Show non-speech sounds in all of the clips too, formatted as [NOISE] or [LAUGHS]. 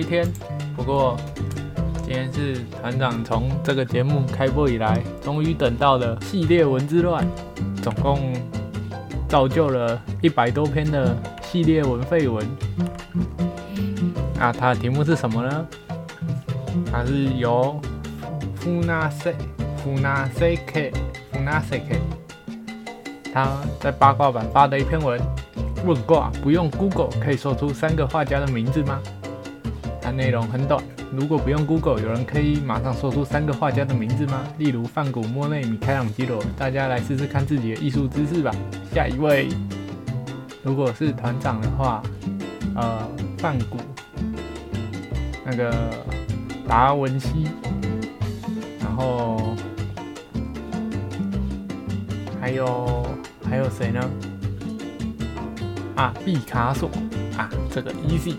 一天，不过今天是团长从这个节目开播以来，终于等到了系列文之乱，总共造就了一百多篇的系列文废文。那它的题目是什么呢？它是由富纳塞富纳塞 K 富纳塞 K，他在八卦版发的一篇文。问卦不用 Google 可以说出三个画家的名字吗？它内容很短，如果不用 Google，有人可以马上说出三个画家的名字吗？例如梵谷、莫内、米开朗基罗，大家来试试看自己的艺术知识吧。下一位，如果是团长的话，呃，梵谷，那个达文西，然后还有还有谁呢？啊，毕卡索啊，这个 easy。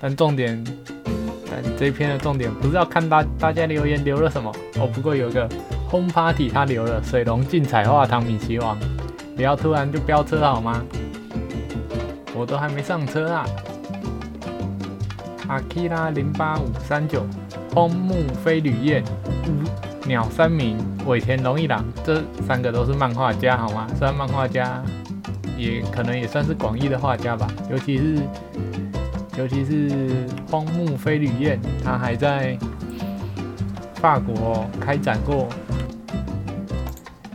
但重点，但这篇的重点不是要看大大家留言留了什么哦。不过有一个 home party 他留了水龙竞彩画糖米奇王，不要突然就飙车好吗？我都还没上车啊。阿基拉零八五三九，荒木飞吕彦，鸟三明，尾田荣一郎，这三个都是漫画家好吗？虽然漫画家。也可能也算是广义的画家吧，尤其是尤其是荒木飞吕彦，他还在法国开展过。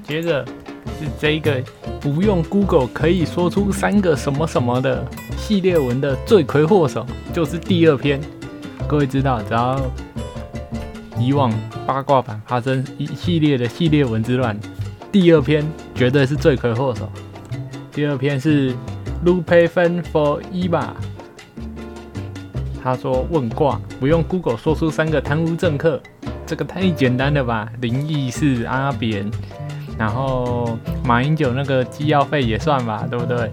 接着是这个不用 Google 可以说出三个什么什么的系列文的罪魁祸首，就是第二篇。各位知道，只要以往八卦版发生一系列的系列文之乱，第二篇绝对是罪魁祸首。第二篇是 Lupe Fan for Eva，他说问卦不用 Google 说出三个贪污政客，这个太简单了吧？林毅是阿扁，然后马英九那个机要费也算吧，对不对？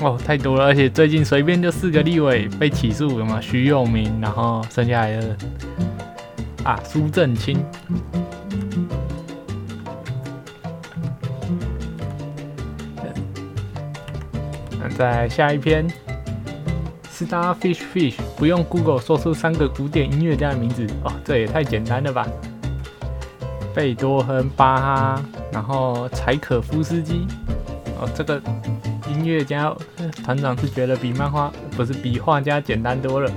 哦，太多了，而且最近随便就四个立委被起诉，了嘛？徐永明，然后剩下来的啊，苏正清。在下一篇，Starfish Fish 不用 Google 说出三个古典音乐家的名字哦，这也太简单了吧？贝多芬、巴哈，然后柴可夫斯基哦，这个音乐家团长是觉得比漫画不是比画家简单多了。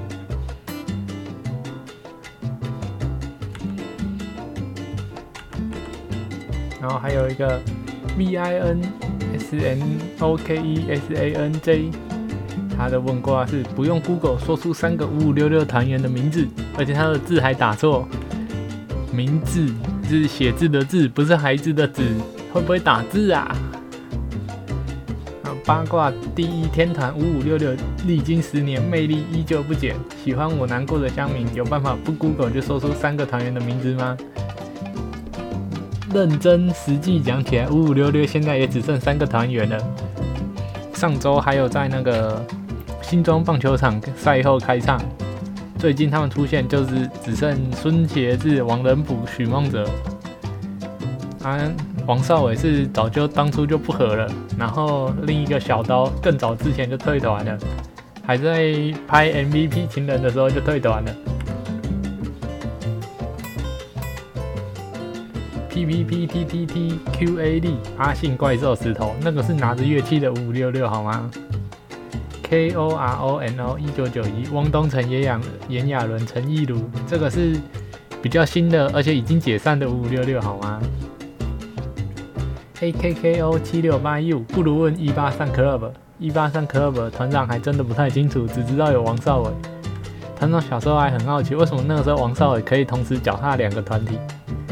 然后还有一个 V I N。S N O K E S A N J，他的问卦是不用 Google 说出三个五五六六团员的名字，而且他的字还打错，名字是写字的字，不是孩子的字，会不会打字啊？八卦第一天团五五六六，历经十年，魅力依旧不减。喜欢我难过的乡民，有办法不 Google 就说出三个团员的名字吗？认真实际讲起来，五五六六现在也只剩三个团员了。上周还有在那个新庄棒球场赛后开唱，最近他们出现就是只剩孙协志、王仁甫、许梦哲。啊，王少伟是早就当初就不合了，然后另一个小刀更早之前就退团了，还在拍 MVP 情人的时候就退团了。P P P T T T Q A D 阿信怪兽石头，那个是拿着乐器的五五六六好吗？K O R O N O 一九九一汪东城、炎亚炎亚纶、陈亦儒，这个是比较新的，而且已经解散的五五六六好吗？A K K O 七六八 U 不如问一八三 Club，一八三 Club 团长还真的不太清楚，只知道有王少伟。团长小时候还很好奇，为什么那个时候王少伟可以同时脚踏两个团体？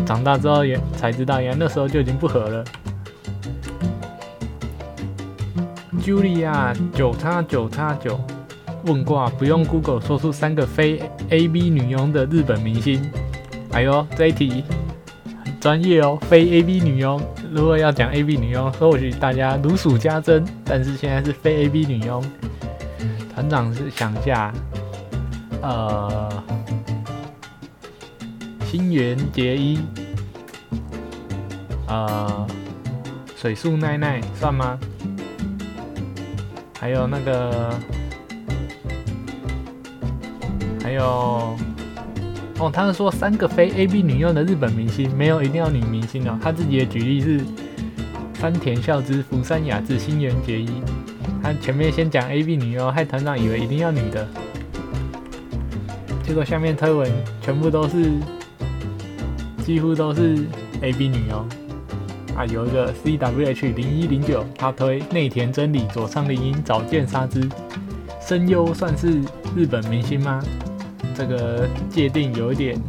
长大之后也才知道，原来那时候就已经不合了。Julia 九叉九叉九问卦，不用 Google 说出三个非 A B 女佣的日本明星。哎呦，这一题很专业哦，非 A B 女佣。如果要讲 A B 女佣，或许大家如数家珍，但是现在是非 A B 女佣。团长是想下，呃，新垣结衣，呃，水树奈奈算吗？还有那个，还有，哦，他是说三个非 A B 女用的日本明星，没有一定要女明星哦。他自己的举例是山田孝之、福山雅治、新垣结衣。他前面先讲 A B 女优，害团长以为一定要女的，结果下面推文全部都是，几乎都是 A B 女优。啊，有一个 C W H 零一零九，他推内田真理、佐仓绫音、早见沙织，声优算是日本明星吗？这个界定有一点，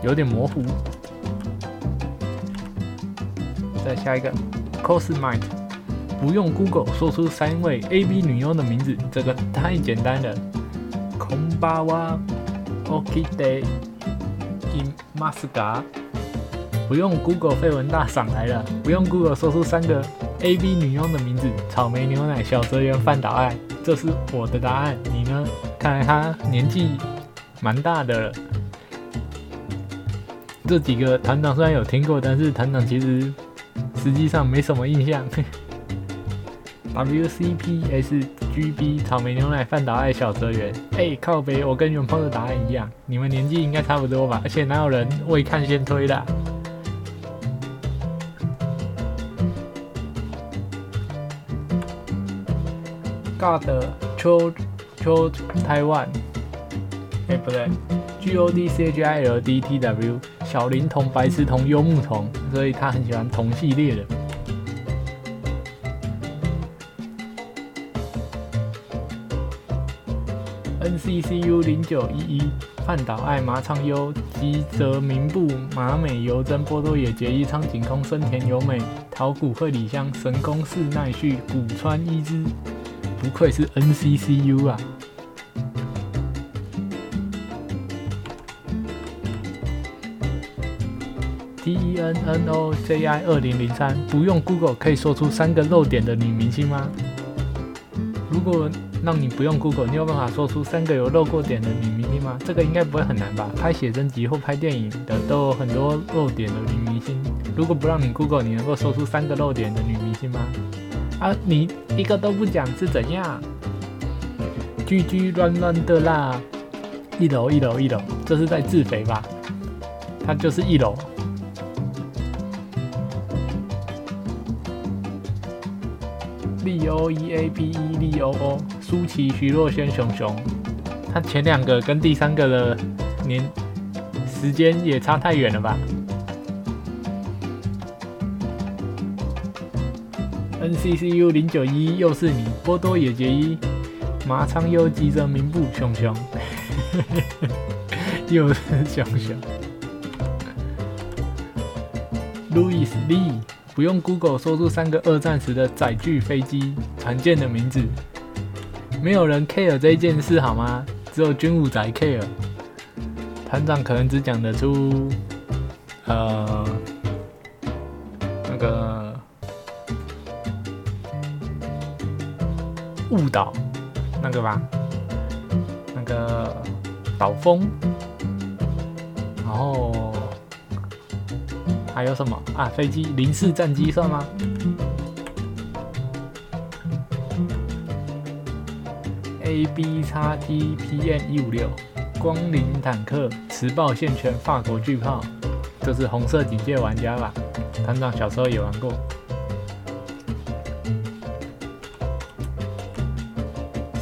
有点模糊。再下一个 Cosmind，不用 Google 说出三位 A B 女优的名字，这个太简单了。空巴哇，Okide Imaska。不用 Google 绯闻大赏来了，不用 Google 说出三个 A B 女佣的名字：草莓牛奶、小泽圆、饭岛爱。这是我的答案，你呢？看来他年纪蛮大的了。这几个团长虽然有听过，但是团长其实实际上没什么印象。[LAUGHS] W C P S G B 草莓牛奶、饭岛爱、小泽圆。哎，靠北，我跟元鹏的答案一样，你们年纪应该差不多吧？而且哪有人未看先推的？God 秋秋台湾，哎不对，G O D C H I L D T W 小灵童白痴童幽木童，所以他很喜欢同系列的。N C C U 零九一一饭岛爱麻仓优吉泽明步马美由真波多野结衣苍井空生田由美桃谷惠里香神宫寺奈绪古川一之。不愧是 NCCU 啊！TENNOJI 二零零三，不用 Google 可以说出三个漏点的女明星吗？如果让你不用 Google，你有办法说出三个有漏过点的女明星吗？这个应该不会很难吧？拍写真集或拍电影的都有很多漏点的女明星。如果不让你 Google，你能够说出三个漏点的女明星吗？啊，你一个都不讲是怎样？居居乱乱的啦！一楼一楼一楼，这是在自肥吧？他就是一楼。利欧 E A P E 利欧欧，舒淇徐若瑄熊熊，他前两个跟第三个的年时间也差太远了吧？NCCU 零九一又是你，波多野结衣，麻仓优吉泽明步熊熊，[LAUGHS] 又是熊熊。Louis Lee，不用 Google 说出三个二战时的载具飞机船舰的名字，没有人 care 这件事好吗？只有军武宅 care。团长可能只讲得出，呃，误导那个吧，那个导风，然后还有什么啊？飞机零式战机算吗？A B 叉 T P N 一五六光临坦克磁暴线圈法国巨炮，这是红色警戒玩家吧？团长小时候也玩过。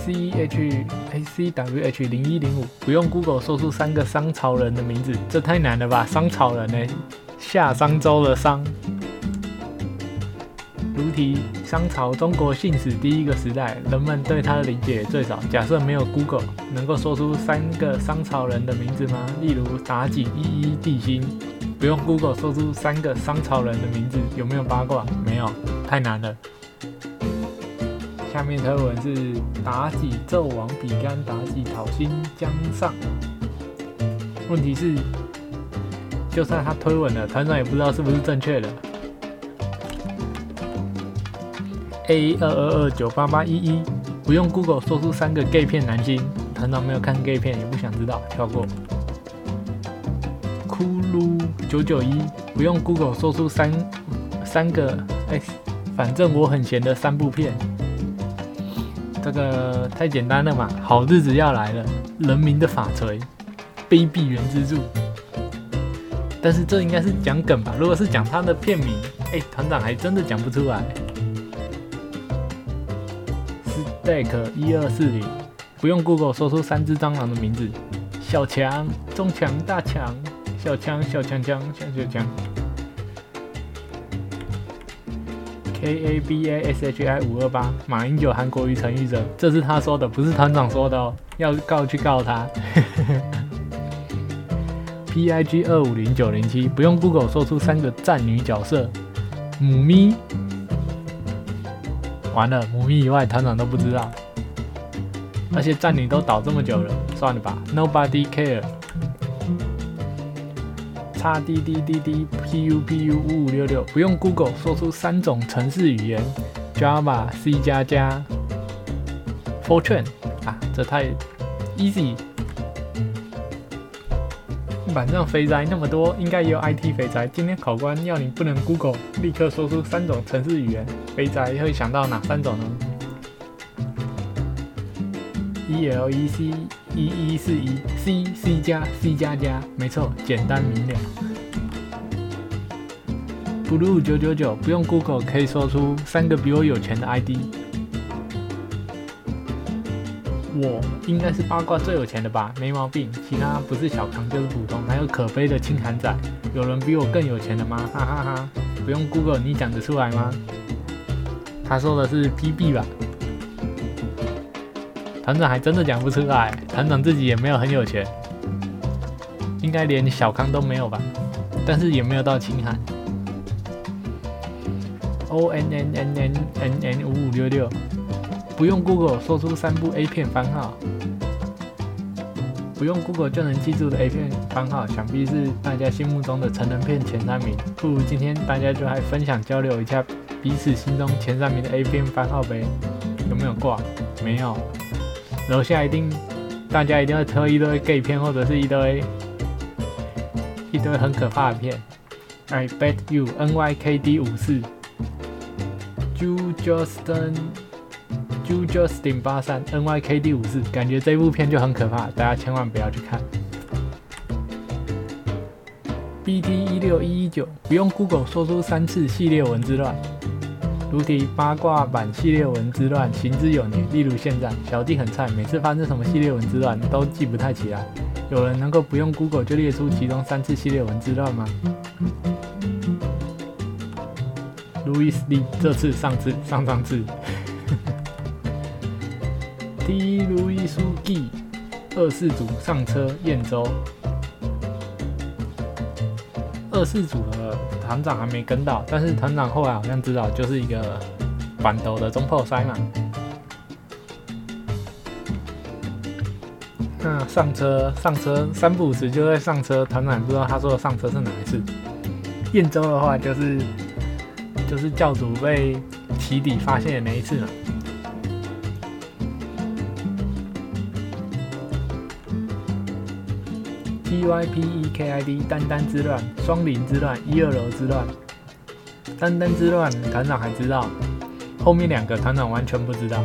C H A C W H 零一零五，不用 Google 说出三个商朝人的名字，这太难了吧？商朝人呢？夏商周的商。如题：商朝，中国信史第一个时代，人们对它的理解最少。假设没有 Google，能够说出三个商朝人的名字吗？例如妲己、一一、地心。不用 Google 说出三个商朝人的名字，有没有八卦？没有，太难了。下面推文是妲己纣王比干，妲己讨薪江上。问题是，就算他推文了，团长也不知道是不是正确的。A 二二二九八八一一，不用 Google 说出三个 gay 片男星，团长没有看 gay 片，也不想知道，跳过。酷噜九九一，不用 Google 说出三三个，哎，反正我很闲的三部片，这个太简单了嘛。好日子要来了，人民的法锤，卑鄙原之助。但是这应该是讲梗吧？如果是讲他的片名，哎，团长还真的讲不出来。Stack 一二四零，不用 Google 说出三只蟑螂的名字：小强、中强、大强、小强、小强强、小小强。K A B A S H I 五二八，马英九韩国瑜陈玉哲，这是他说的，不是团长说的哦，要告去告他。[LAUGHS] P I G 二五零九零七，不用 Google 说出三个战女角色：母咪。完了，母咪以外团长都不知道，而且战女都倒这么久了，算了吧，Nobody care。叉 D D D D P U P U 五五六六，不用 Google 说出三种程式语言：Java、C 加加、Fortran。啊，这太 easy。板上肥宅那么多，应该也有 IT 肥宅。今天考官要你不能 Google，立刻说出三种程式语言，肥宅会想到哪三种呢？E L E C 一一四一 C C 加 C 加加，没错，简单明了。Blue 九九九不用 Google 可以说出三个比我有钱的 ID。我应该是八卦最有钱的吧，没毛病。其他不是小康就是普通，还有可悲的清寒仔。有人比我更有钱的吗？哈哈哈！不用 Google，你讲得出来吗？他说的是 PB 吧？团长还真的讲不出来，团长自己也没有很有钱，应该连小康都没有吧？但是也没有到清寒。O N N N N N N 五五六六。不用 Google 说出三部 A 片番号，不用 Google 就能记住的 A 片番号，想必是大家心目中的成人片前三名。不如今天大家就来分享交流一下彼此心中前三名的 A 片番号呗？有没有挂？没有。楼下一定大家一定要挑一堆 gay 片或者是一堆一堆很可怕的片。I bet you NYKD 五四，Ju Justin。Ju Justin 八三 NYKD 五四，感觉这部片就很可怕，大家千万不要去看。BT 一六一一九，不用 Google 说出三次系列文字乱。如题八卦版系列文之乱行之有年，例如现在小弟很菜，每次发生什么系列文之乱都记不太起来。有人能够不用 Google 就列出其中三次系列文之乱吗？路易斯利，这次、上次、上上次。第一如意书记，二世祖上车燕州。二世祖的团长还没跟到，但是团长后来好像知道，就是一个板斗的中破塞嘛。那上车上车三步时就在上车，团长不知道他说的上车是哪一次。燕州的话就是就是教主被起底发现的那一次嘛。T Y P E K I D，丹丹之乱，双林之乱，一二楼之乱，丹丹之乱，团长还知道，后面两个团长完全不知道。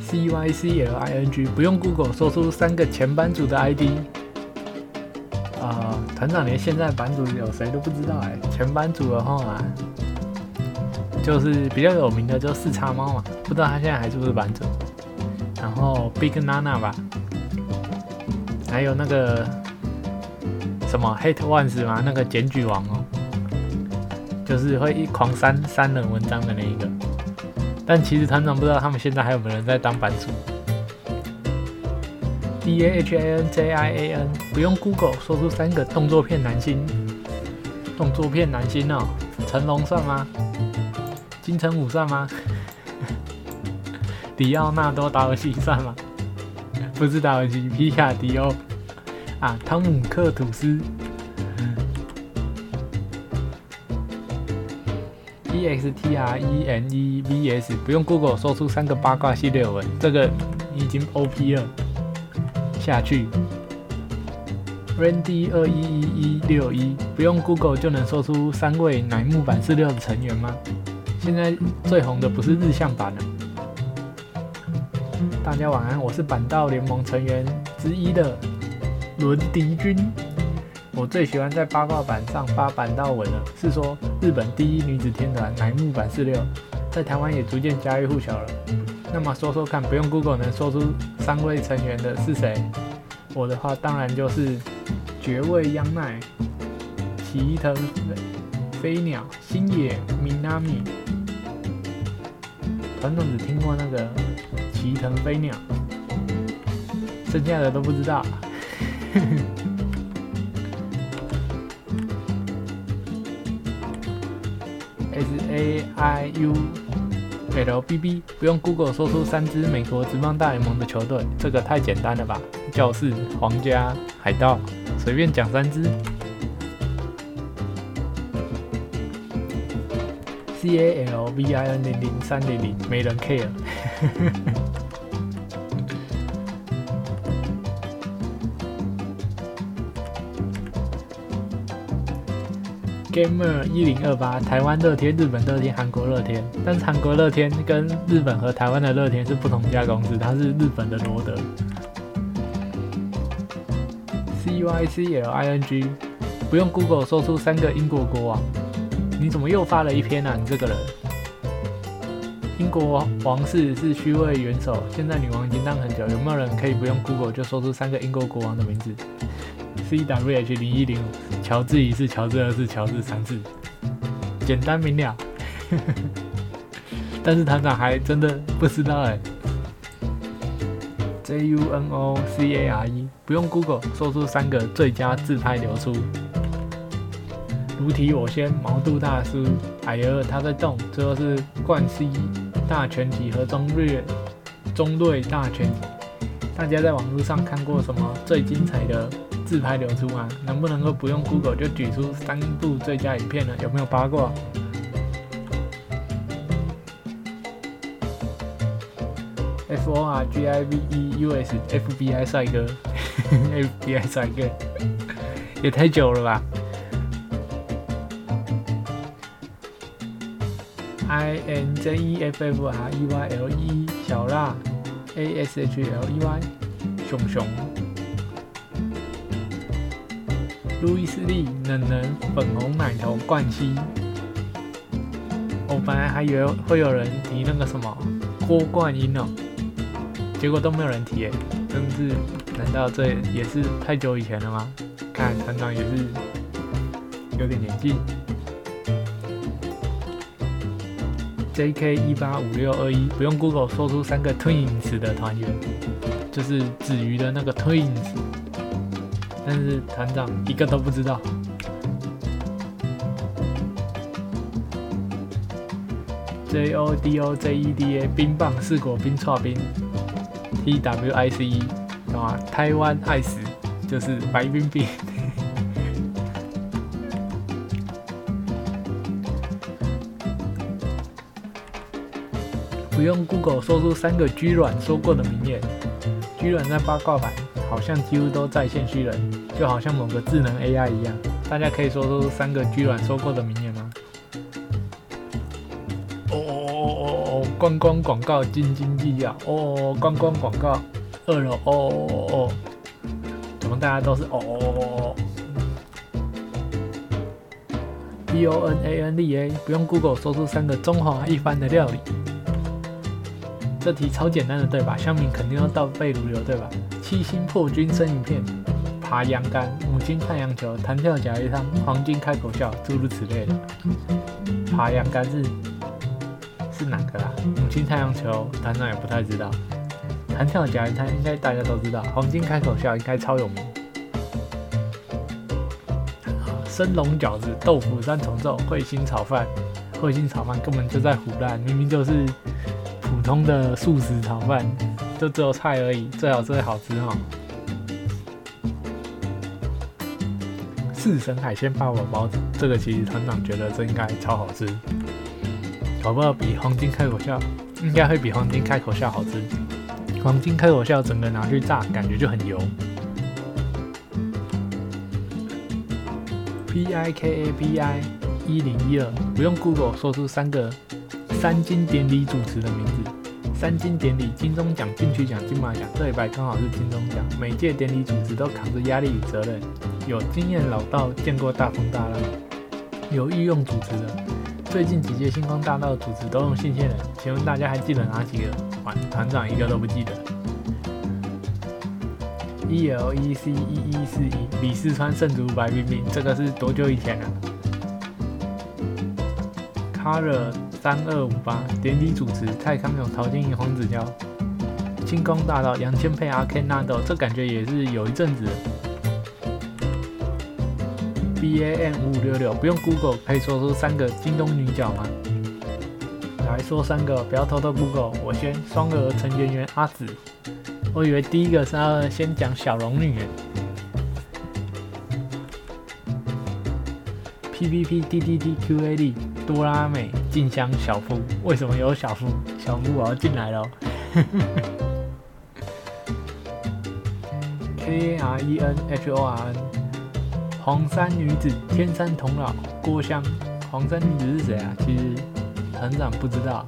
C Y C L I N G，不用 Google 说出三个前班主的 I D。啊，团长连现在版主有谁都不知道哎。前班主的话啊，就是比较有名的就四叉猫嘛，不知道他现在还是不是版主。然后 Big Nana 吧。还有那个什么 Hate Ones 吗？那个检举王哦，就是会一狂删删人文章的那一个。但其实团长不知道他们现在还有没有人在当版主。D A H A N J I A N，不用 Google 说出三个动作片男星。动作片男星哦，成龙算吗金城武算吗？[LAUGHS] 迪奥纳多达尔西算吗？不是达尔西，皮卡迪欧啊，汤姆克吐斯。E X T R E N E V S，不用 Google 说出三个八卦系列文，这个已经 O P 了。下去，Randy 二一一一六一，不用 Google 就能说出三位乃木坂四六的成员吗？现在最红的不是日向版了。大家晚安，我是板道联盟成员之一的伦迪君。我最喜欢在八卦板上发板道文了，是说日本第一女子天团乃木坂四六，在台湾也逐渐家喻户晓了。那么说说看，不用 Google 能说出三位成员的是谁？我的话当然就是绝味央奈、齐藤飞鸟、星野米娜米。团长只听过那个齐藤飞鸟，剩下的都不知道。[LAUGHS] S A I U L B B，不用 Google 说出三支美国职棒大联盟的球队，这个太简单了吧？教士、皇家、海盗，随便讲三支。C A L V I N 零零三零零，没人 care。[LAUGHS] Gamer 一零二八，台湾乐天、日本乐天、韩国乐天，但是韩国乐天跟日本和台湾的乐天是不同家公司，它是日本的罗德。C Y C L I N G，不用 Google 说出三个英国国王，你怎么又发了一篇啊？你这个人，英国王室是虚位元首，现在女王已经当很久，有没有人可以不用 Google 就说出三个英国国王的名字？C W H 零一零五，乔治一世，乔治二世，乔治三世，简单明了。[LAUGHS] 但是团长还真的不知道哎。J U N O C A R E，不用 Google 说出三个最佳自拍流出。如题我先，毛肚大叔，哎呦他在动，最后是冠希大全集和中瑞中队大全。大家在网络上看过什么最精彩的？自拍流出吗？能不能够不用 Google 就举出三部最佳影片呢？有没有八卦？F O R G I V E U S F B I 帅哥，[LAUGHS] F B I 帅哥，也太久了吧？I N J E F F R E Y L E 小辣，A S H L E Y 熊熊。路易斯利、冷冷、粉红奶头、冠希，我本来还以为会有人提那个什么郭冠英哦，结果都没有人提诶，真是，难道这也是太久以前了吗？看团长也是有点年纪。J.K. 一八五六二一，不用 Google 说出三个 Twins 的团员，就是子瑜的那个 Twins。但是团长一个都不知道。J O D O J E D A 冰棒四果冰串冰，T W I C E 懂吗？台湾爱死就是白冰冰。[LAUGHS] 不用 Google 说出三个 G 软说过的名言，G 软在八卦版。好像几乎都在线虚人，就好像某个智能 AI 一样。大家可以说出三个居软说过的名言吗？哦哦哦哦哦！观光广告斤斤计较。哦，观光广告二楼。哦哦哦哦！怎么大家都是哦哦哦哦？B O N A N D A，不用 Google 说出三个中华一番的料理。这题超简单的，对吧？香米肯定要倒背如流，对吧？七星破军生鱼片，爬羊杆，母亲太阳球，弹跳甲鱼汤，黄金开口笑，诸如此类的。爬羊杆是是哪个啦？母亲太阳球，当然也不太知道。弹跳甲鱼汤应该大家都知道。黄金开口笑应该超有名。生龙饺子，豆腐三重奏，彗星炒饭。彗星炒饭根本就在胡乱，明明就是普通的素食炒饭，就只有菜而已，最好最好吃哈。四神海鲜霸王包子，这个其实团长觉得这应该超好吃，搞不好比黄金开口笑，应该会比黄金开口笑好吃。黄金开口笑整个拿去炸，感觉就很油。P I K A P I 一零一二，不用 Google 说出三个三金典礼主持的名字。三金典礼，金钟奖、金曲奖、金马奖，这一拜刚好是金钟奖。每届典礼主持都扛着压力与责任。有经验老道，见过大风大浪，有御用主持的。最近几届星光大道主持都用新鲜人，请问大家还记得哪几个？团团长一个都不记得。E L E C 一一四一，李四川圣主白冰冰，这个是多久以前了？Color 三二五八，典礼主持蔡康永、陶晶莹、黄子佼。星光大道杨千霈、阿 Ken 纳豆，这感觉也是有一阵子。B A N 五五六六，不用 Google 可以说出三个京东女角吗？来说三个，不要偷偷 Google。我先，双儿陈圆圆阿紫。我以为第一个是要先讲小龙女。P P P D D D Q A D 多拉美静香小夫，为什么有小夫？小夫我要进来了。[LAUGHS] K A R E N H O R N 黄山女子天山童姥郭襄，黄山女子是谁啊？其实团长不知道，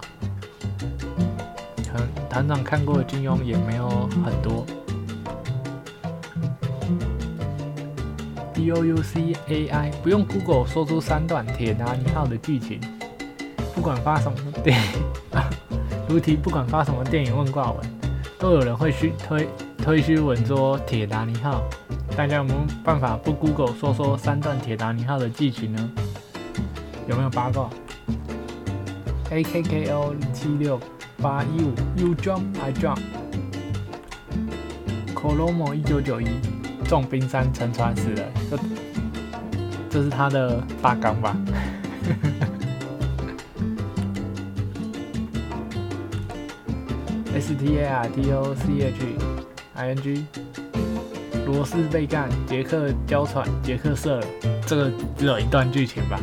团团长看过的金庸也没有很多。UUCAI，不用 Google 说出三段铁达尼号的剧情，不管发什么电，[LAUGHS] [LAUGHS] 如题不管发什么电影问挂文，都有人会虚推推虚文说铁达尼号。大家有没有办法不 Google 说说三段铁达尼号的剧情呢？有没有八卦？A K K O 七六八一五 You jump I jump。Colomo 一九九一撞冰山沉船死了，这这是他的大纲吧？[LAUGHS] S T A R T O C H I N G。罗斯被干，杰克娇喘，杰克射了。这个只有一段剧情吧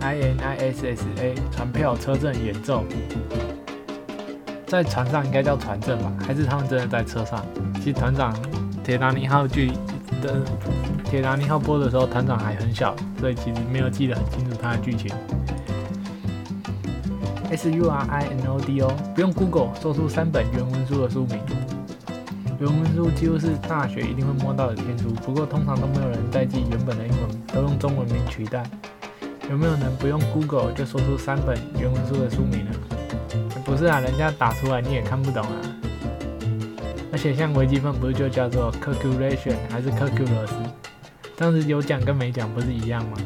？I N I S S A 船票车震演奏，在船上应该叫船震吧？还是他们真的在车上？团长铁达尼号剧的铁达尼号播的时候，团长还很小，所以其实没有记得很清楚它的剧情。S U R I N O D O 不用 Google 说出三本原文书的书名。原文书几乎是大学一定会摸到的天书，不过通常都没有人代记原本的英文，都用中文名取代。有没有人不用 Google 就说出三本原文书的书名呢？不是啊，人家打出来你也看不懂啊。而且像微积分不是就叫做 calculation 还是 calculus？当时有讲跟没讲不是一样吗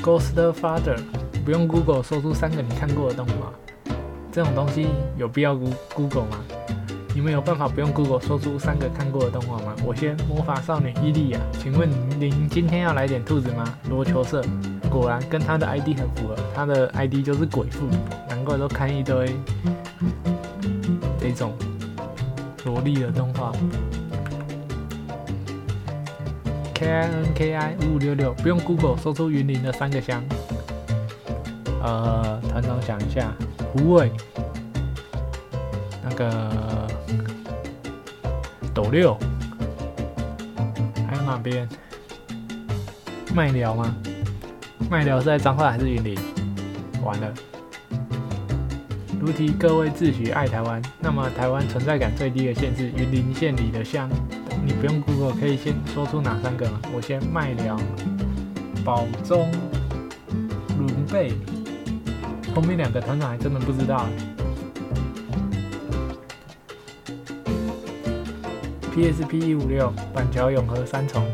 ？Ghost Father。不用 Google 说出三个你看过的动画，这种东西有必要 Google 吗？你们有办法不用 Google 说出三个看过的动画吗？我先魔法少女伊利亚，请问您今天要来点兔子吗？罗球社，果然跟他的 ID 很符合，他的 ID 就是鬼父，难怪都看一堆这种萝莉的动画。K I N K I 五五六六，不用 Google 说出云林的三个乡。呃，团长想一下，胡尾，那个斗六，还有哪边？麦寮吗？麦聊是在彰化还是云林？完了。如题，各位自诩爱台湾，那么台湾存在感最低的县是云林县里的乡，你不用 Google 可以先说出哪三个吗？我先麦寮、宝中、伦贝。后面两个团长还真的不知道。PSP 一五六板桥永和三重。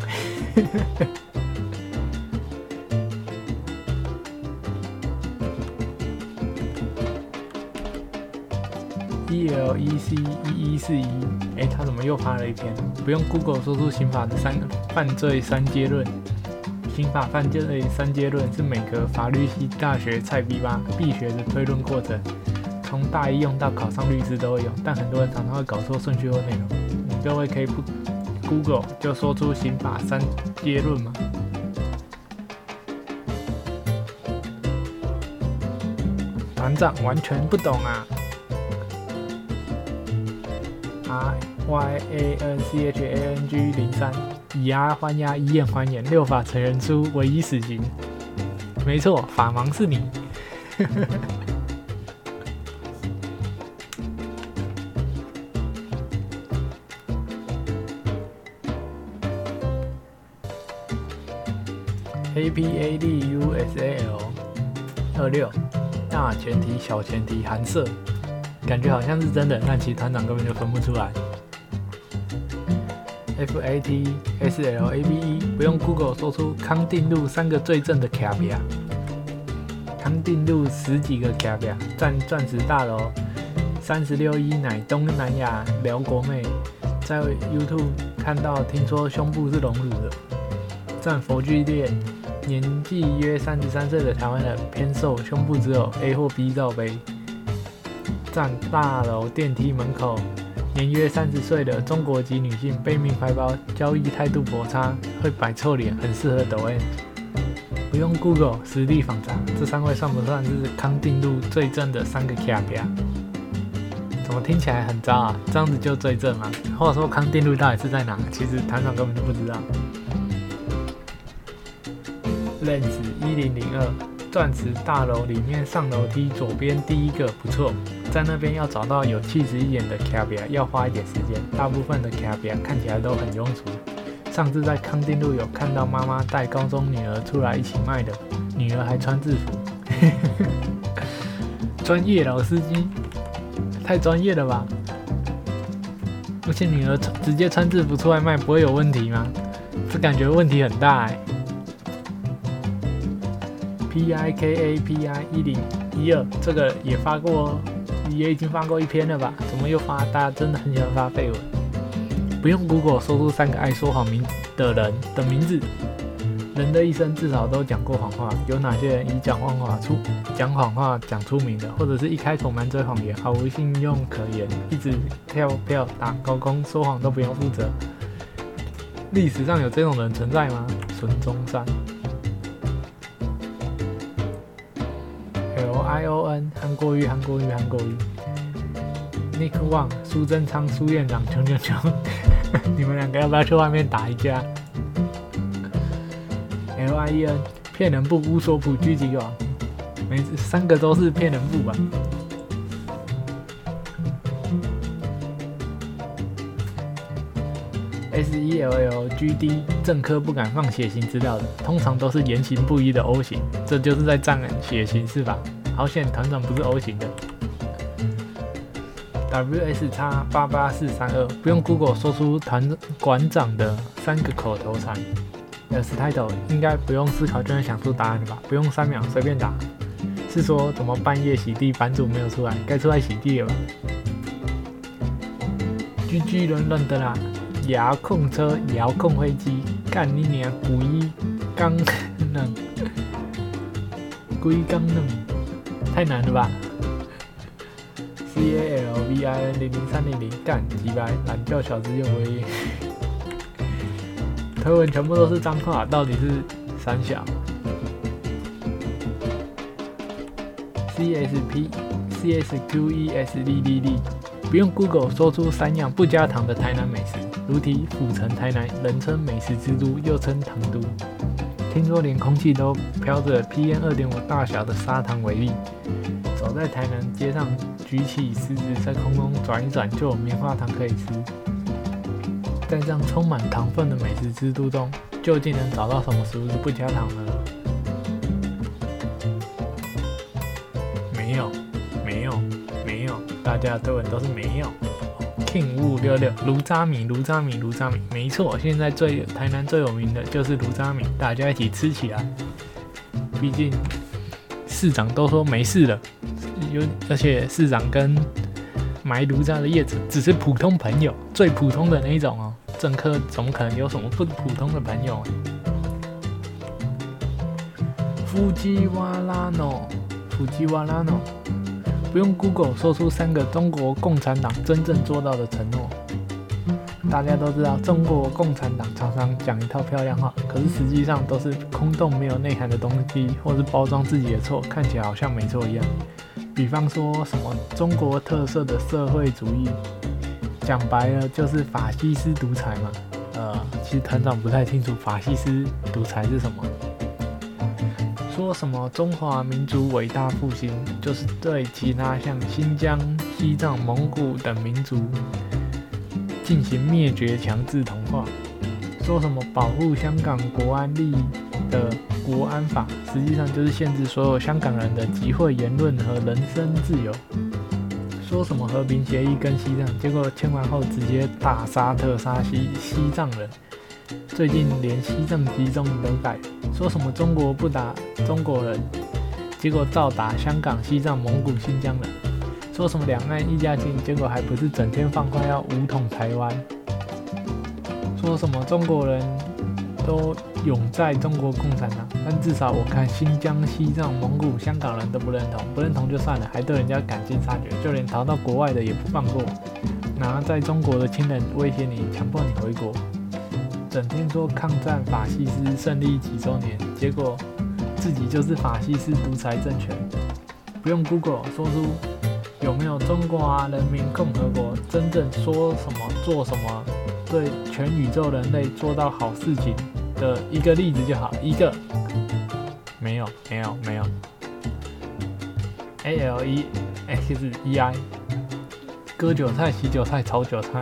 E C 一一四一，哎，他怎么又发了一篇？不用 Google 说出刑法的三犯罪三阶论。刑法犯罪三阶论是每个法律系大学菜逼吧必学的推论过程，从大一用到考上律师都会用，但很多人常常会搞错顺序或内容。各位可以不 Google 就说出刑法三阶论吗？团长完全不懂啊！R Y A N C H A N G 零三。以牙还牙，以眼还眼，六法成人书，唯一死刑。没错，法盲是你。[LAUGHS] A P A D U S A L 二六，大前提、小前提、含色，感觉好像是真的，但其实团长根本就分不出来。F A T S L A B E，不用 Google 说出康定路三个最正的卡比亚。康定路十几个卡比亚，占钻石大楼三十六一乃东南亚辽国妹，在 YouTube 看到听说胸部是隆乳的，占佛具店年纪约三十三岁的台湾人偏瘦，胸部只有 A 或 B 罩杯，站大楼电梯门口。年约三十岁的中国籍女性背名牌包，交易态度颇差，会摆臭脸，很适合抖 M。不用 Google，实地访查，这三位算不算是康定路最正的三个 K P R？怎么听起来很糟啊？这样子就最正吗？或者说康定路到底是在哪？其实团长根本就不知道。Lens 一零零二，钻石大楼里面上楼梯左边第一个，不错。在那边要找到有气质一点的卡比亚，要花一点时间。大部分的卡比亚看起来都很庸俗。上次在康定路有看到妈妈带高中女儿出来一起卖的，女儿还穿制服，[LAUGHS] 专业老司机，太专业了吧？而且女儿直接穿制服出来卖，不会有问题吗？这感觉问题很大哎。P I K A P I 一零一二，这个也发过。也已经发过一篇了吧？怎么又发？大家真的很喜欢发绯闻。不用如果说出三个爱说谎名的人的名字。人的一生至少都讲过谎话。有哪些人以讲谎话出讲谎话讲出名的？或者是一开口满嘴谎言，毫无信用可言，一直跳票打高空，说谎都不用负责。历史上有这种人存在吗？孙中山。I O N 韩国瑜，韩国瑜，韩国瑜。Nick Wang 苏贞昌苏院长，穷穷穷，[LAUGHS] 你们两个要不要去外面打一架？L I E N 骗人部乌索普狙击王，每三个都是骗人部吧？S E L L G D 政科不敢放血型资料的，通常都是言行不一的 O 型，这就是在占血型是吧？好险，团长不是 O 型的。W S 叉八八四三二，不用 Google 说出团馆长的三个口头禅。S title 应该不用思考就能想出答案的吧？不用三秒随便打。是说怎么半夜洗地，版主没有出来，该出来洗地了吧？G G 轮轮的啦，遥控车，遥控飞机，干你娘！鬼刚冷，[LAUGHS] 鬼刚冷。太难了吧！C A L V I N 零零三零零干几百懒觉小子又会，推文 [LAUGHS] 全部都是脏话，到底是三小？C S P C S Q E S D D D，不用 Google 说出三样不加糖的台南美食，如题府城台南人称美食之都，又称糖都。听说连空气都飘着 PM 二点五大小的砂糖为例，走在台南街上，举起食指在空中转一转，就有棉花糖可以吃。在这样充满糖分的美食之都中，究竟能找到什么食物是不加糖的？没有，没有，没有，大家的对问都是没有。庆五五六六卢渣米卢渣米卢渣米，没错，现在最台南最有名的就是卢渣米，大家一起吃起来。毕竟市长都说没事了，有而且市长跟埋炉渣的业者只是普通朋友，最普通的那一种哦。政客怎么可能有什么不普通的朋友？夫基瓦拉诺，夫基瓦拉诺，不用 Google 说出三个中国共产党真正做到的承诺。大家都知道，中国共产党常常讲一套漂亮话，可是实际上都是空洞、没有内涵的东西，或是包装自己的错，看起来好像没错一样。比方说什么中国特色的社会主义，讲白了就是法西斯独裁嘛。呃，其实团长不太清楚法西斯独裁是什么。说什么中华民族伟大复兴，就是对其他像新疆、西藏、蒙古等民族进行灭绝、强制同化。说什么保护香港国安利益的国安法，实际上就是限制所有香港人的集会、言论和人身自由。说什么和平协议跟西藏，结果签完后直接大杀特杀西西藏人。最近连西藏集中营都改，说什么中国不打中国人，结果照打香港、西藏、蒙古、新疆人。说什么两岸一家亲，结果还不是整天放话要武统台湾。说什么中国人都永在中国共产党，但至少我看新疆、西藏、蒙古、香港人都不认同，不认同就算了，还对人家赶尽杀绝，就连逃到国外的也不放过，拿在中国的亲人威胁你，强迫你回国。整天说抗战法西斯胜利几周年，结果自己就是法西斯独裁政权。不用 Google 说出有没有中华人民共和国真正说什么做什么，对全宇宙人类做到好事情的一个例子就好。一个没有，没有，没有。A L E X E I，割韭菜、洗韭菜、炒韭菜。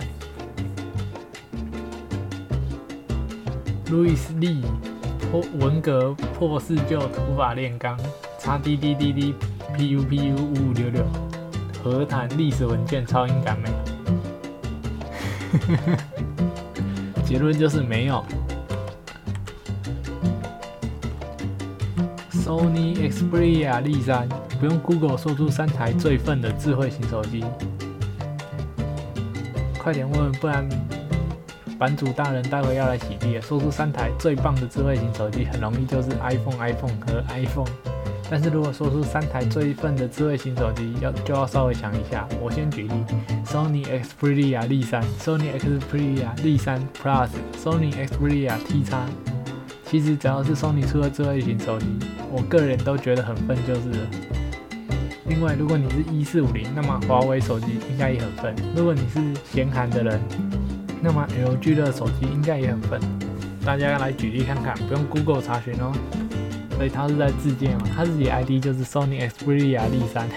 路易斯利破文革破四旧土法炼钢，叉滴滴滴滴 PU PU 五五六六，何谈历史文件超音感美。[LAUGHS] 结论就是没有。Sony Xperia 立三，不用 Google 说出三台最笨的智慧型手机。快点问，不然。版主大人待会要来洗地了，说出三台最棒的智慧型手机，很容易就是 iPhone、iPhone 和 iPhone。但是如果说出三台最笨的智慧型手机，要就要稍微想一下。我先举例：Sony Xperia 立三、Sony Xperia 立三 Plus、Sony Xperia T 叉。其实只要是 Sony 出的智慧型手机，我个人都觉得很笨就是了。另外，如果你是一四五零，那么华为手机应该也很笨。如果你是闲寒的人，那么 LG 的手机应该也很笨，大家来举例看看，不用 Google 查询哦。所以他是在自荐嘛，他自己 ID 就是 Sony Xperia 立三。[LAUGHS]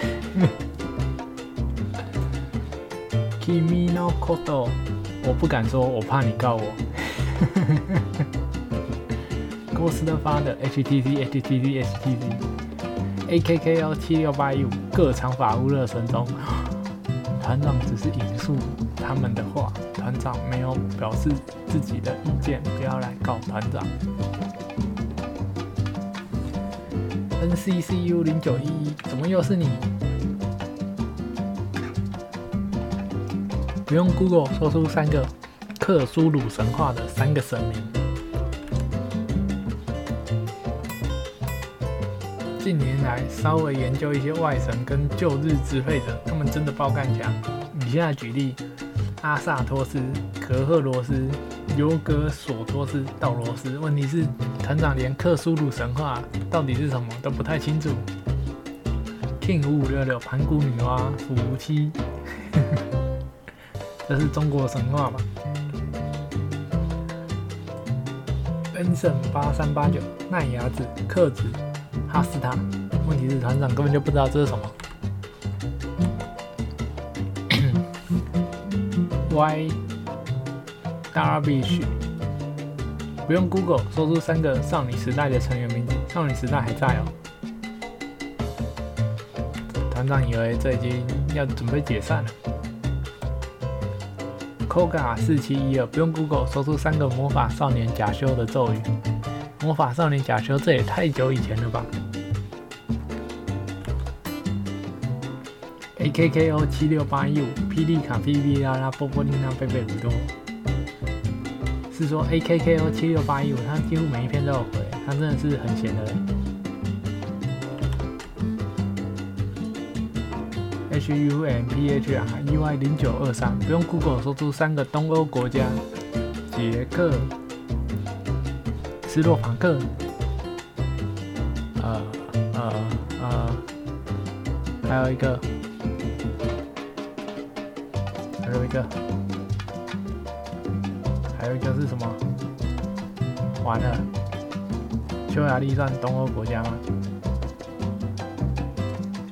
Kimi no Koto，我不敢说，我怕你告我。公司的发的 HTC HTC HTC AKKL 七六八一五各场法务热身中，[GASPS] 团长只是引述他们的话。团长没有表示自己的意见，不要来告团长。NCCU 零九一一，怎么又是你？不用 Google 说出三个克苏鲁神话的三个神明。近年来，稍微研究一些外神跟旧日支配者，他们真的爆干强。以下举例。阿萨托斯、格赫罗斯、尤格索托斯、道罗斯。问题是，团长连克苏鲁神话到底是什么都不太清楚。King 五五六六盘古女娲、伏羲，[LAUGHS] 这是中国神话吗？Benson 八三八九奈牙子、克子、哈斯塔。问题是，团长根本就不知道这是什么。Y Darvish，不用 Google，说出三个少女时代的成员名字。少女时代还在哦。团长以为这已经要准备解散了。Koga 四七一二，不用 Google，说出三个魔法少年假修的咒语。魔法少年假修，这也太久以前了吧 AKKO 七六八一五，霹雳卡霹雳拉拉波波丽娜贝贝鲁多。是说 AKKO 七六八一五，他几乎每一篇都有回，他真的是很闲的人。HUMPHR EY 零九二三，不用 Google 说出三个东欧国家：捷克、斯洛伐克。呃呃呃，还有一个，有一个，还有一个是什么？完了，匈牙利算东欧国家吗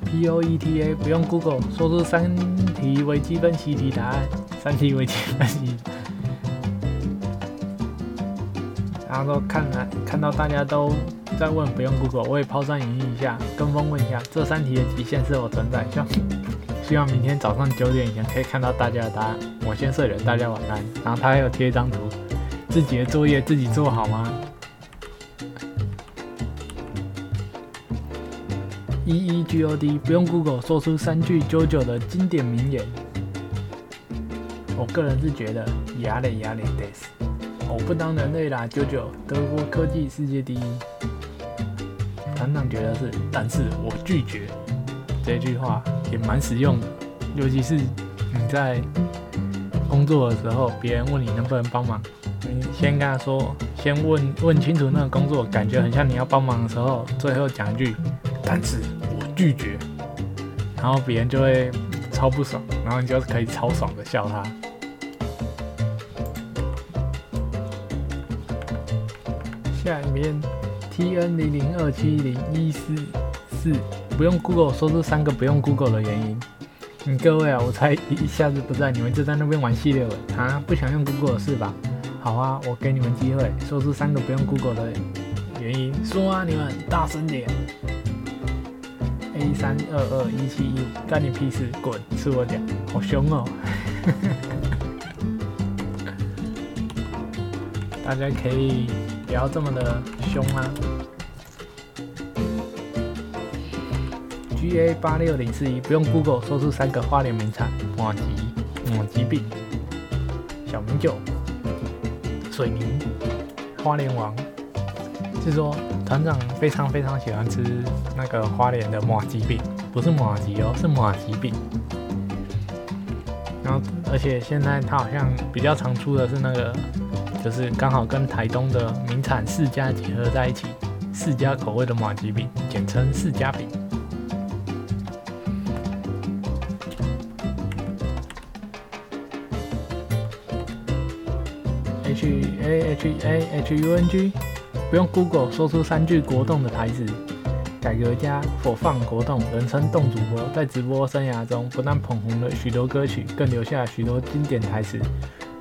？POETA 不用 Google 说出三题微积分习题答案，三题微积分习。然后说看来看到大家都在问，不用 Google，我也抛砖引玉一下，跟风问一下，这三题的极限是否存在？希 [LAUGHS] 望希望明天早上九点以前可以看到大家的答案。我先睡了，大家晚安。然后他还有贴一张图，自己的作业自己做好吗？E E G O D 不用 Google 说出三句 JoJo 的经典名言。我个人是觉得牙嘞牙嘞 des，我不当人类啦，JoJo 德国科技世界第一。团长觉得是，但是我拒绝。这句话也蛮实用的，尤其是你在工作的时候，别人问你能不能帮忙，你先跟他说，先问问清楚那个工作，感觉很像你要帮忙的时候，最后讲一句。但是我拒绝，然后别人就会超不爽，然后你就可以超爽的笑他。下面 T N 零零二七零一四四，不用 Google 说出三个不用 Google 的原因。你各位啊，我猜一下子不在，你们就在那边玩系列了啊？不想用 Google 是吧？好啊，我给你们机会，说出三个不用 Google 的原因。说啊，你们大声点。A 三二二一七一五，干你屁事！滚，吃我点，好凶哦！[LAUGHS] 大家可以不要这么的凶啊！G A 八六零四一，不用 Google，说出三个花莲名产：马吉、马吉饼、小米酒、水泥、花莲王。是说团长非常非常喜欢吃那个花莲的马吉饼，不是马吉哦，是马吉饼。然后，而且现在他好像比较常出的是那个，就是刚好跟台东的名产世家结合在一起，世家口味的马吉饼，简称世家饼。A H A H U N G。不用 Google 说出三句国栋的台词。改革家火放国栋，人称栋主播，在直播生涯中不但捧红了许多歌曲，更留下了许多经典台词。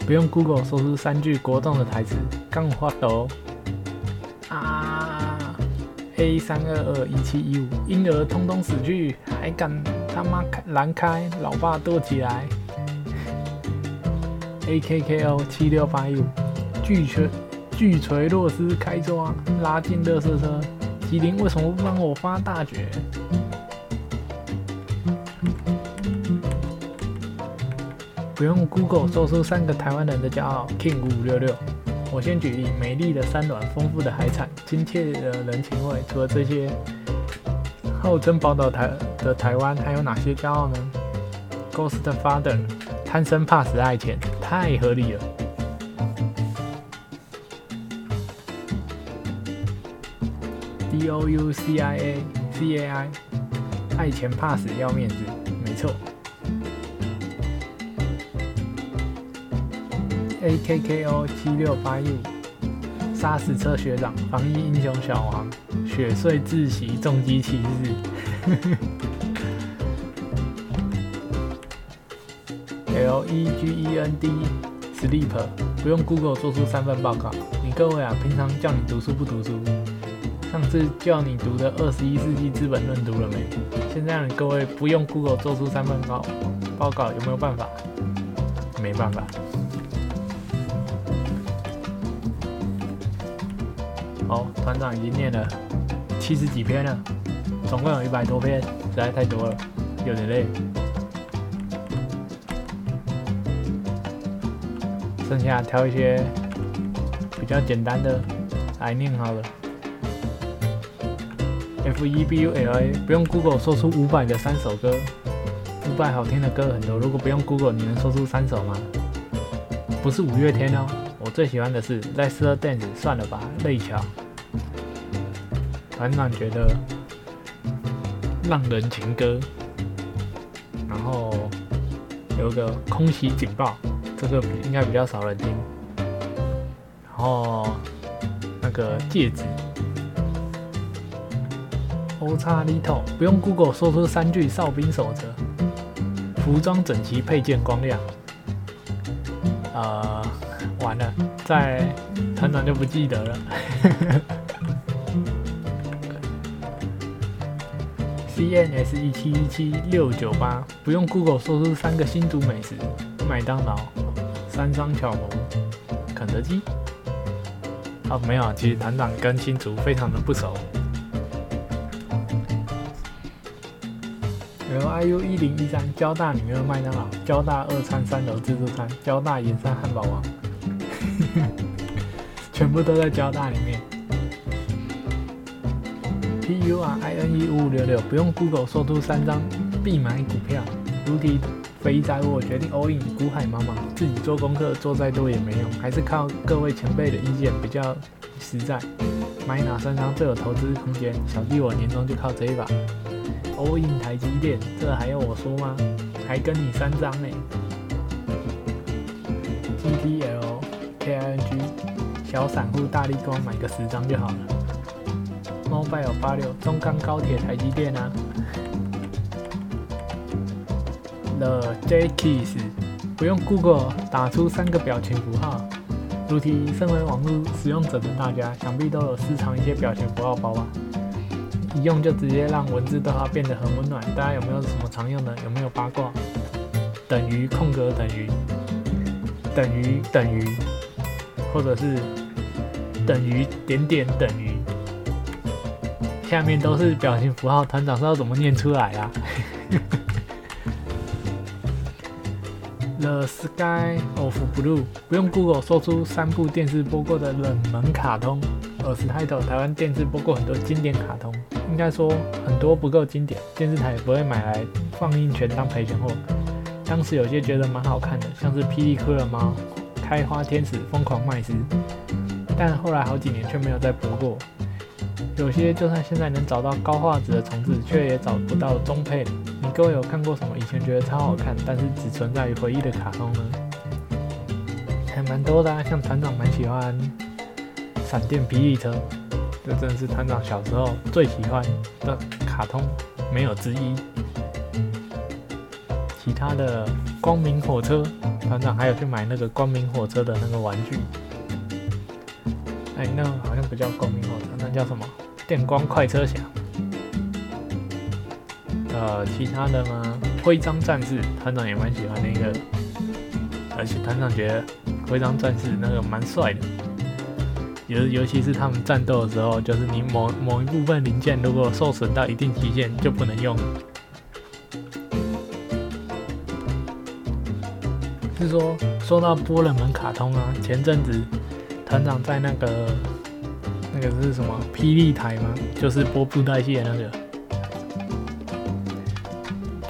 不用 Google 说出三句国栋的台词。刚发抖啊！A 三二二一七一五，婴儿通通死去，还敢他妈开蓝开，老爸剁起来。A K K O 七六八一五，巨锤。巨锤洛斯开抓，拉进乐色车。吉林为什么不帮我发大绝？不用 Google 说出三个台湾人的骄傲：King 五五六六。我先举例：美丽的山峦，丰富的海产，亲切的人情味。除了这些，号称宝岛台的台湾还有哪些骄傲呢？Ghost Father，贪生怕死爱钱，太合理了。D O U C I A C A I，爱钱怕死要面子，没错。A K K O 七六八一五，杀死车学长，防疫英雄小王，雪穗自习重击骑士。L E G E N D Sleep，不用 Google 做出三份报告。你各位啊，平常叫你读书不读书？上次叫你读的二十一世纪资本论读了没？现在各位不用 google 做出三份报报告有没有办法？没办法。好团长已经念了七十几篇了总共有一百多篇实在太多了有点累。剩下挑一些比较简单的来念好了。F E B U L A，不用 Google 说出五百个三首歌，五百好听的歌很多。如果不用 Google，你能说出三首吗？不是五月天哦，我最喜欢的是 Let's Dance，算了吧，泪桥。团长觉得浪人情歌，然后有个空袭警报，这个应该比较少人听。然后那个戒指。O 叉 little，不用 Google 说出三句哨兵守则。服装整齐，配件光亮。呃，完了，在团长就不记得了。[LAUGHS] CNS 一七一七六九八，不用 Google 说出三个新竹美食：麦当劳、三商巧谋、肯德基。哦，没有，其实团长跟新竹非常的不熟。LIU 一零一三，交大女二麦当劳，交大二餐三楼自助餐，交大盐山汉堡王，[LAUGHS] 全部都在交大里面。PURINE 五五六六，不用 Google 说出三张必买股票。如题肥宅，我决定 all in，股海茫茫，自己做功课做再多也没用，还是靠各位前辈的意见比较实在。买哪三张最有投资空间？小弟我年终就靠这一把。all in 台积电，这还要我说吗？还跟你三张呢。GTL KING，小散户大力光买个十张就好了。Mobile 八六，中钢高铁台积电啊。的 J K S，不用 Google 打出三个表情符号。如题，身为网络使用者的大家，想必都有私藏一些表情符号包吧？一用就直接让文字对话变得很温暖。大家有没有什么常用的？有没有八卦？等于空格等于等于等于，或者是等于点点等于，下面都是表情符号。团长知道怎么念出来啊？The Sky of Blue，不用 Google 说出三部电视播过的冷门卡通。而是开头台湾电视播过很多经典卡通。应该说很多不够经典，电视台也不会买来放映权当赔钱货。当时有些觉得蛮好看的，像是《霹雳骷髅猫》《开花天使》《疯狂麦斯》，但后来好几年却没有再播过。有些就算现在能找到高画质的重置，却也找不到中配。你各位有看过什么以前觉得超好看，但是只存在于回忆的卡通呢？还蛮多的，像团长蛮喜欢《闪电霹雳车》。这真的是团长小时候最喜欢的卡通，没有之一。其他的光明火车，团长还有去买那个光明火车的那个玩具。哎，那好像不叫光明火车，那叫什么？电光快车侠。呃，其他的吗？徽章战士，团长也蛮喜欢那个，而且团长觉得徽章战士那个蛮帅的。尤尤其是他们战斗的时候，就是你某某一部分零件如果受损到一定极限就不能用。是说说到波冷门卡通啊，前阵子团长在那个那个是什么霹雳台吗？就是播布袋戏的那个，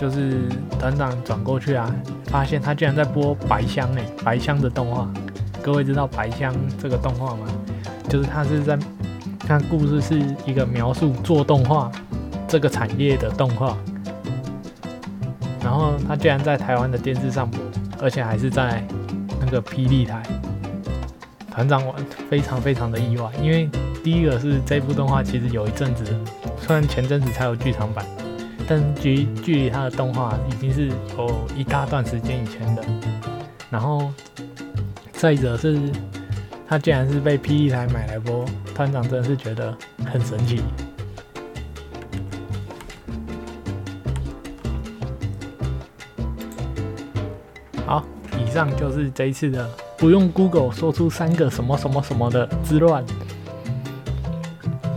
就是团长转过去啊，发现他居然在播白箱哎，白箱的动画。各位知道白箱这个动画吗？就是他是在看故事，是一个描述做动画这个产业的动画，然后他居然在台湾的电视上播，而且还是在那个霹雳台。团长我非常非常的意外，因为第一个是这部动画其实有一阵子，虽然前阵子才有剧场版，但距距离它的动画已经是有一大段时间以前的。然后再者是。他竟然是被 P.E 台买来播，团长真的是觉得很神奇。好，以上就是这一次的不用 Google 说出三个什么什么什么的之乱。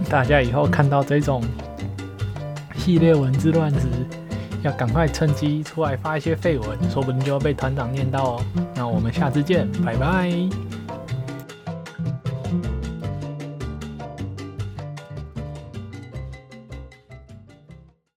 大家以后看到这种系列文字乱时，要赶快趁机出来发一些废文，说不定就要被团长念到哦。那我们下次见，拜拜。